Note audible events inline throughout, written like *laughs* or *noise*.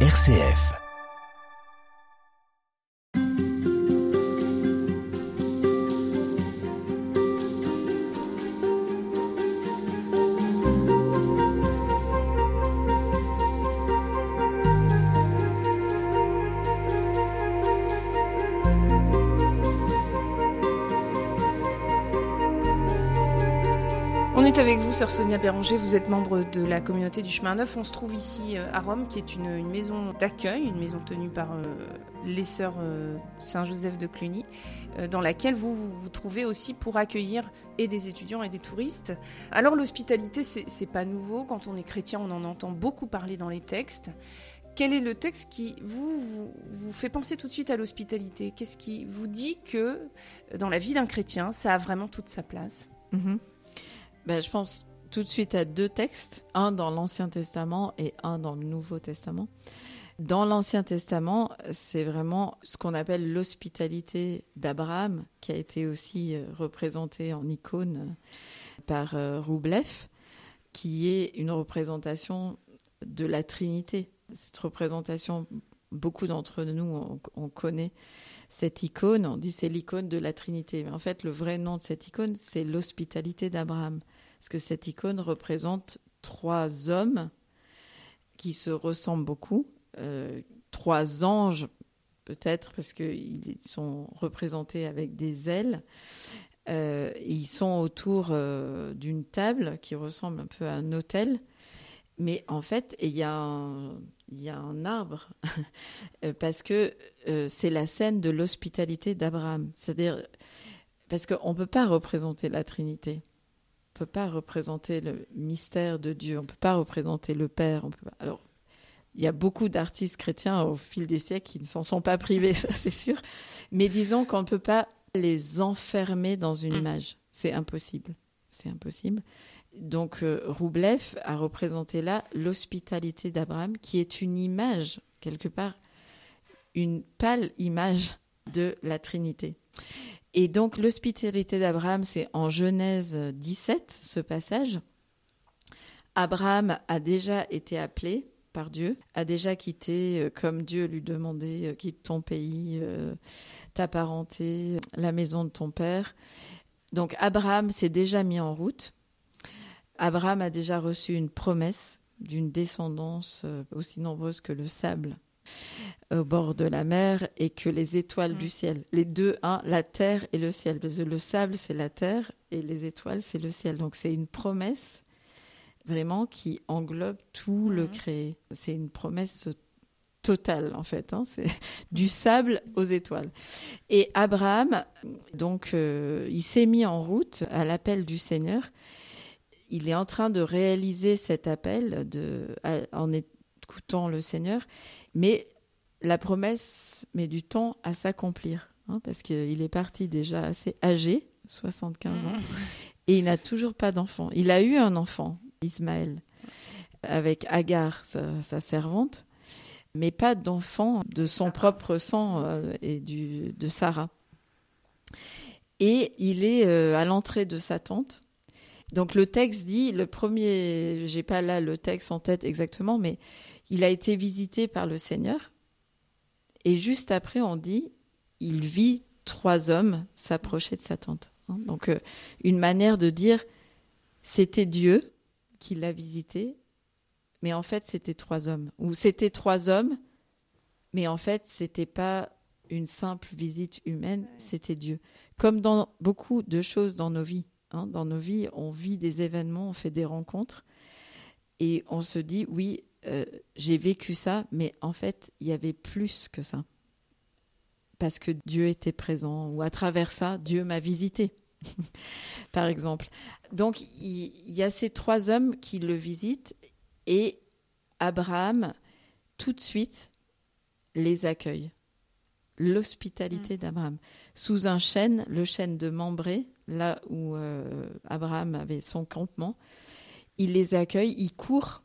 RCF. Est avec vous, sœur Sonia Béranger. Vous êtes membre de la communauté du Chemin Neuf. On se trouve ici euh, à Rome, qui est une, maison d'accueil, une maison tenue par euh, les sœurs euh, Saint-Joseph de Cluny, dans laquelle vous, vous trouvez aussi pour accueillir et des étudiants et des touristes. Alors l'hospitalité, c'est pas nouveau. Quand on est chrétien, on en entend beaucoup parler dans les textes. Quel est le texte qui vous, vous, fait penser tout de suite à l'hospitalité? Qu'est-ce qui vous dit que dans la vie d'un chrétien, ça a vraiment toute sa place? Mhm. Ben, je pense tout de suite à deux textes, un dans l'Ancien Testament et un dans le Nouveau Testament. Dans l'Ancien Testament, c'est vraiment ce qu'on appelle l'hospitalité d'Abraham, qui a été aussi euh, représentée en icône euh, par euh, Roublev, qui est une représentation de la Trinité. Cette représentation, beaucoup d'entre nous, on, on connaît cette icône, on dit c'est l'icône de la Trinité. Mais en fait, le vrai nom de cette icône, c'est l'hospitalité d'Abraham. Parce que cette icône représente trois hommes qui se ressemblent beaucoup, euh, trois anges peut-être, parce qu'ils sont représentés avec des ailes. Euh, ils sont autour euh, d'une table qui ressemble un peu à un hôtel. Mais en fait, il y, a un- arbre, *laughs* parce que c'est la scène de l'hospitalité d'Abraham. C'est-à-dire, parce qu'on ne peut pas représenter la Trinité. On ne peut pas représenter le mystère de Dieu. On ne peut pas représenter le Père. On peut pas- Alors, il y a beaucoup d'artistes chrétiens au fil des siècles qui ne s'en sont pas privés, *laughs* ça c'est sûr. Mais disons qu'on ne peut pas les enfermer dans une Mm. image. C'est impossible. C'est impossible. Donc, euh, Roublev a représenté là l'hospitalité d'Abraham, qui est une image, quelque part, une pâle image de la Trinité. Et donc, l'hospitalité d'Abraham, c'est en Genèse 17, ce passage. Abraham a déjà été appelé par Dieu, a déjà quitté, euh, comme Dieu lui demandait, euh, quitte ton pays, euh, ta parenté, la maison de ton père. Donc, Abraham s'est déjà mis en route. Abraham a déjà reçu une promesse d'une descendance euh, aussi nombreuse que le sable au bord de la mer et que les étoiles Mm. du ciel. Les deux, un, la terre et le ciel. Parce que le sable, c'est la terre et les étoiles, c'est le ciel. Donc c'est une promesse vraiment qui englobe tout le Mhm. créé. C'est une promesse totale en fait. hein. C'est *laughs* du sable aux étoiles. Et Abraham, donc, euh, il s'est mis en route à l'appel du Seigneur. Il est en train de réaliser cet appel de, à- en écoutant le Seigneur, mais la promesse met du temps à s'accomplir, hein, parce qu'il est parti déjà assez âgé, 75 ans, et il n'a toujours pas d'enfant. Il a eu un enfant, Ismaël, avec Agar, sa, sa servante, mais pas d'enfant de son Sarah. propre sang euh, et du, de Sarah. Et il est euh, à l'entrée de sa tente. Donc le texte dit, le premier, j'ai pas là le texte en tête exactement, mais il a été visité par le Seigneur. Et juste après, on dit, il vit trois hommes s'approcher de sa tente. Hein. Donc euh, une manière de dire, c'était Dieu qui l'a visité, mais en fait c'était trois hommes. Ou c'était trois hommes, mais en fait c'était pas une simple visite humaine, c'était Dieu. Comme dans beaucoup de choses dans nos vies. hein. Dans nos vies, on vit des événements, on fait des rencontres, et on se dit, oui, euh, j'ai vécu ça, mais en fait, il y avait plus que ça. Parce que Dieu était présent, ou à travers ça, Dieu m'a visité, *laughs* par exemple. Donc, il, il y a ces trois hommes qui le visitent, et Abraham, tout de suite, les accueille. L'hospitalité d'Abraham. Sous un chêne, le chêne de Mambré, là où euh, Abraham avait son campement, il les accueille, il court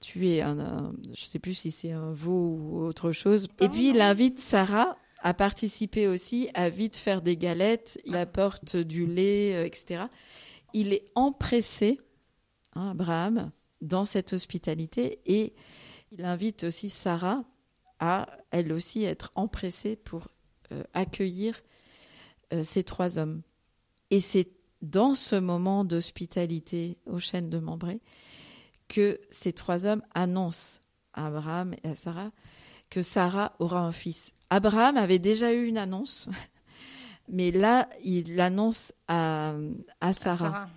tuer un, un- je sais plus si c'est un veau ou autre chose. Et puis il invite Sarah à participer aussi, à vite faire des galettes, il apporte du lait, euh, etc. Il est empressé, hein, Abraham, dans cette hospitalité et Il invite aussi Sarah à, elle aussi, être empressée pour euh, accueillir euh, ces trois hommes. Et c'est dans ce moment d'hospitalité aux chaînes de Mambré que ces trois hommes annoncent à Abraham et à Sarah que Sarah aura un fils. Abraham avait déjà eu une annonce, *laughs* mais là, il l'annonce à, à, Sarah.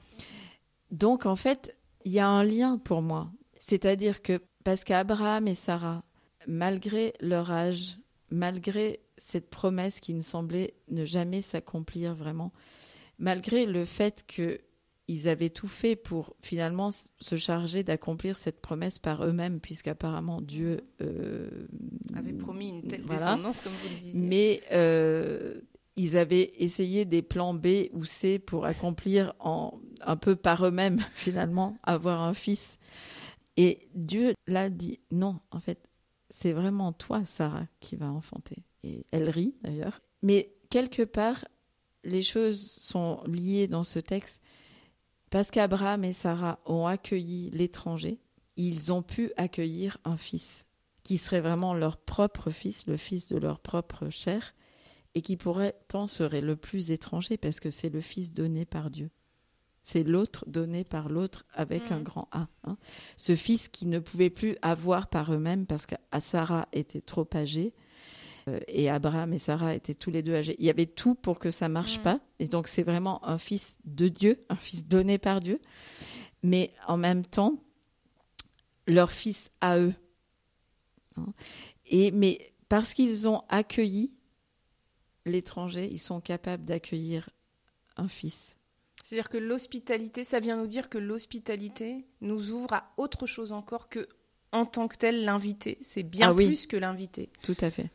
Donc, en fait, il y a un lien pour moi. C'est-à-dire que, parce qu'Abraham et Sarah, malgré leur âge, malgré cette promesse qui ne semblait ne jamais s'accomplir vraiment, malgré le fait que ils avaient tout fait pour finalement se charger d'accomplir cette promesse par eux-mêmes, puisqu'apparemment Dieu euh, avait promis une telle descendance, comme vous le disiez. Mais euh, ils avaient essayé des plans B ou C pour accomplir en, un peu par eux-mêmes, *laughs* finalement, avoir un fils. Et Dieu l'a dit non, en fait, c'est vraiment toi, Sarah, qui va enfanter. Et elle rit d'ailleurs. Mais quelque part, les choses sont liées dans ce texte parce qu'Abraham et Sarah ont accueilli l'étranger, ils ont pu accueillir un fils qui serait vraiment leur propre fils, le fils de leur propre chair, et qui pourrait tant serait le plus étranger parce que c'est le fils donné par Dieu. C'est l'autre donné par l'autre avec un mmh. grand A. Hein. Ce fils qui ne pouvait plus avoir par eux-mêmes parce que Sarah était trop âgée, et Abraham et Sarah étaient tous les deux âgés. Il y avait tout pour que ça marche mm. pas. Et donc c'est vraiment un fils de Dieu, un fils donné par Dieu. Mais en même temps, leur fils à eux. Hein. Et mais parce qu'ils ont accueilli l'étranger, ils sont capables d'accueillir un fils. C'est-à-dire que l'hospitalité, ça vient nous dire que l'hospitalité nous ouvre à autre chose encore que en tant que tel l'invité. C'est bien ah plus que l'invité. Tout à fait.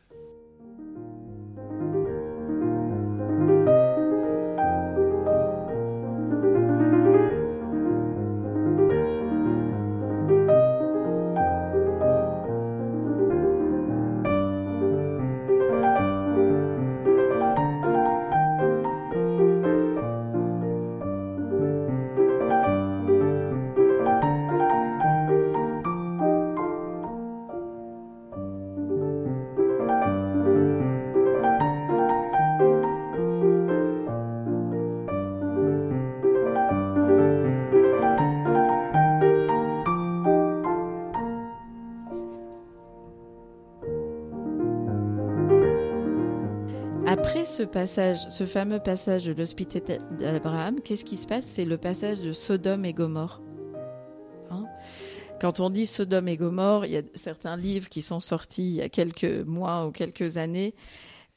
Ce fameux passage de l'hospitalité d'Abraham, qu'est-ce qui se passe? C'est le passage de Sodome et Gomorre. Hein? Quand on dit Sodome et Gomorre, il y a certains livres qui sont sortis il y a quelques mois ou quelques années.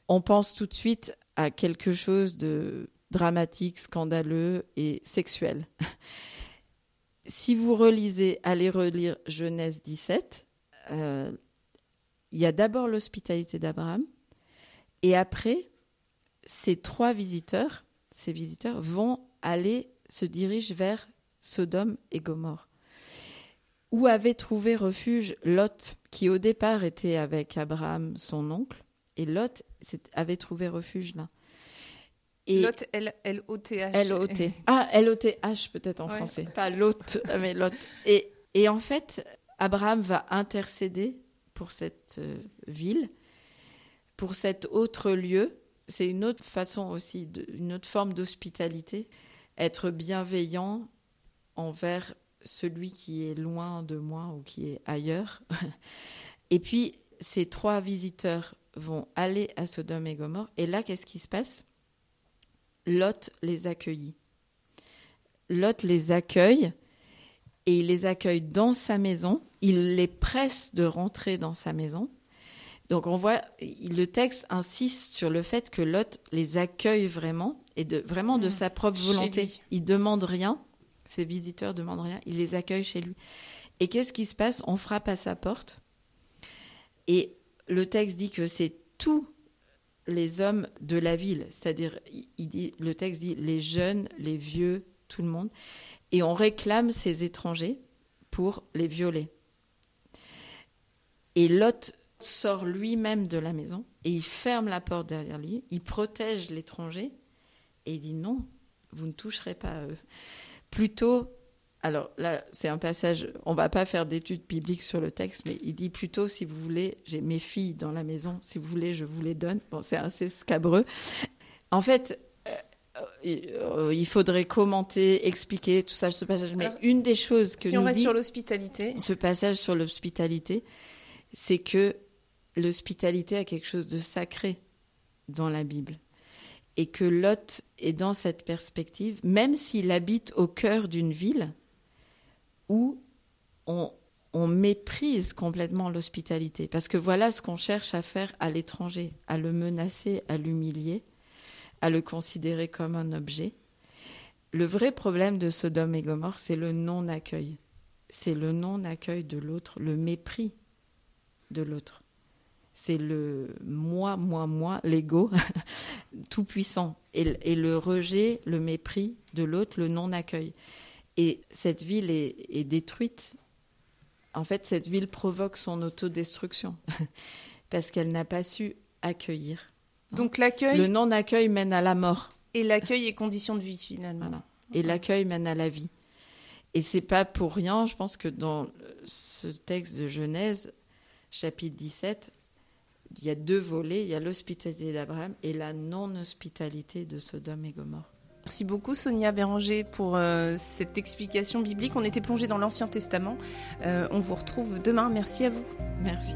On pense tout de suite à quelque chose de dramatique, scandaleux et sexuel. *laughs* si vous relisez, allez relire Genèse 17, euh, il y a d'abord l'hospitalité d'Abraham, et après, ces trois visiteurs, ces visiteurs vont aller, se dirigent vers Sodome et Gomorre, où avait trouvé refuge Lot, qui au départ était avec Abraham, son oncle, et Lot avait trouvé refuge là. Et Lot, L-O-T-H. L-O-T. *laughs* Ah, L-O-T-H peut-être en français. Pas Lot, *laughs* mais Lot. Et, et en fait, Abraham va intercéder pour cette euh, ville, pour cet autre lieu, c'est une autre façon aussi, une autre forme d'hospitalité, être bienveillant envers celui qui est loin de moi ou qui est ailleurs. *laughs* Et puis, ces trois visiteurs vont aller à Sodome et Gomorre. Et là, qu'est-ce qui se passe? Lot les accueillit. Lot les accueille et il les accueille dans sa maison. Il les presse de rentrer dans sa maison. Donc on voit, le texte insiste sur le fait que Lot les accueille vraiment et de vraiment de mmh. sa propre volonté. Il demande rien, ses visiteurs demandent rien, il les accueille chez lui. Et qu'est-ce qui se passe? On frappe à sa porte et le texte dit que c'est tous les hommes de la ville, c'est-à-dire il dit, le texte dit les jeunes, les vieux, tout le monde, et on réclame ces étrangers pour les violer. Et Lot sort lui-même de la maison et il ferme la porte derrière lui, il protège l'étranger et il dit non, vous ne toucherez pas à eux. Plutôt, Alors là, c'est un passage, on va pas faire d'études bibliques sur le texte, mais il dit plutôt, si vous voulez, j'ai mes filles dans la maison, si vous voulez, je vous les donne. Bon, c'est assez scabreux. En fait, euh, il faudrait commenter, expliquer tout ça, ce passage. Mais une des choses que si on reste sur l'hospitalité, ce passage sur l'hospitalité, c'est que l'hospitalité a quelque chose de sacré dans la Bible et que Lot est dans cette perspective, même s'il habite au cœur d'une ville où on, on méprise complètement l'hospitalité. Parce que voilà ce qu'on cherche à faire à l'étranger, à le menacer, à l'humilier, à le considérer comme un objet. Le vrai problème de Sodome et Gomorre, c'est le non-accueil. C'est le non-accueil de l'autre, le mépris de l'autre c'est le moi, moi, moi, l'ego *laughs* tout puissant, et, le rejet, le mépris de l'autre, le non-accueil. Et cette ville est, détruite. En fait, cette ville provoque son autodestruction *laughs* parce qu'elle n'a pas su accueillir. Donc l'accueil. Le non-accueil mène à la mort. Et l'accueil est condition de vie finalement. Et l'accueil mène à la vie. Et c'est pas pour rien, je pense que dans ce texte de Genèse, chapitre 17, il y a deux volets, il y a l'hospitalité d'Abraham et la non-hospitalité de Sodome et Gomorre. Merci beaucoup Sonia Béranger pour euh, cette explication biblique. On était plongé dans l'Ancien Testament. Euh, on vous retrouve demain. Merci à vous. Merci.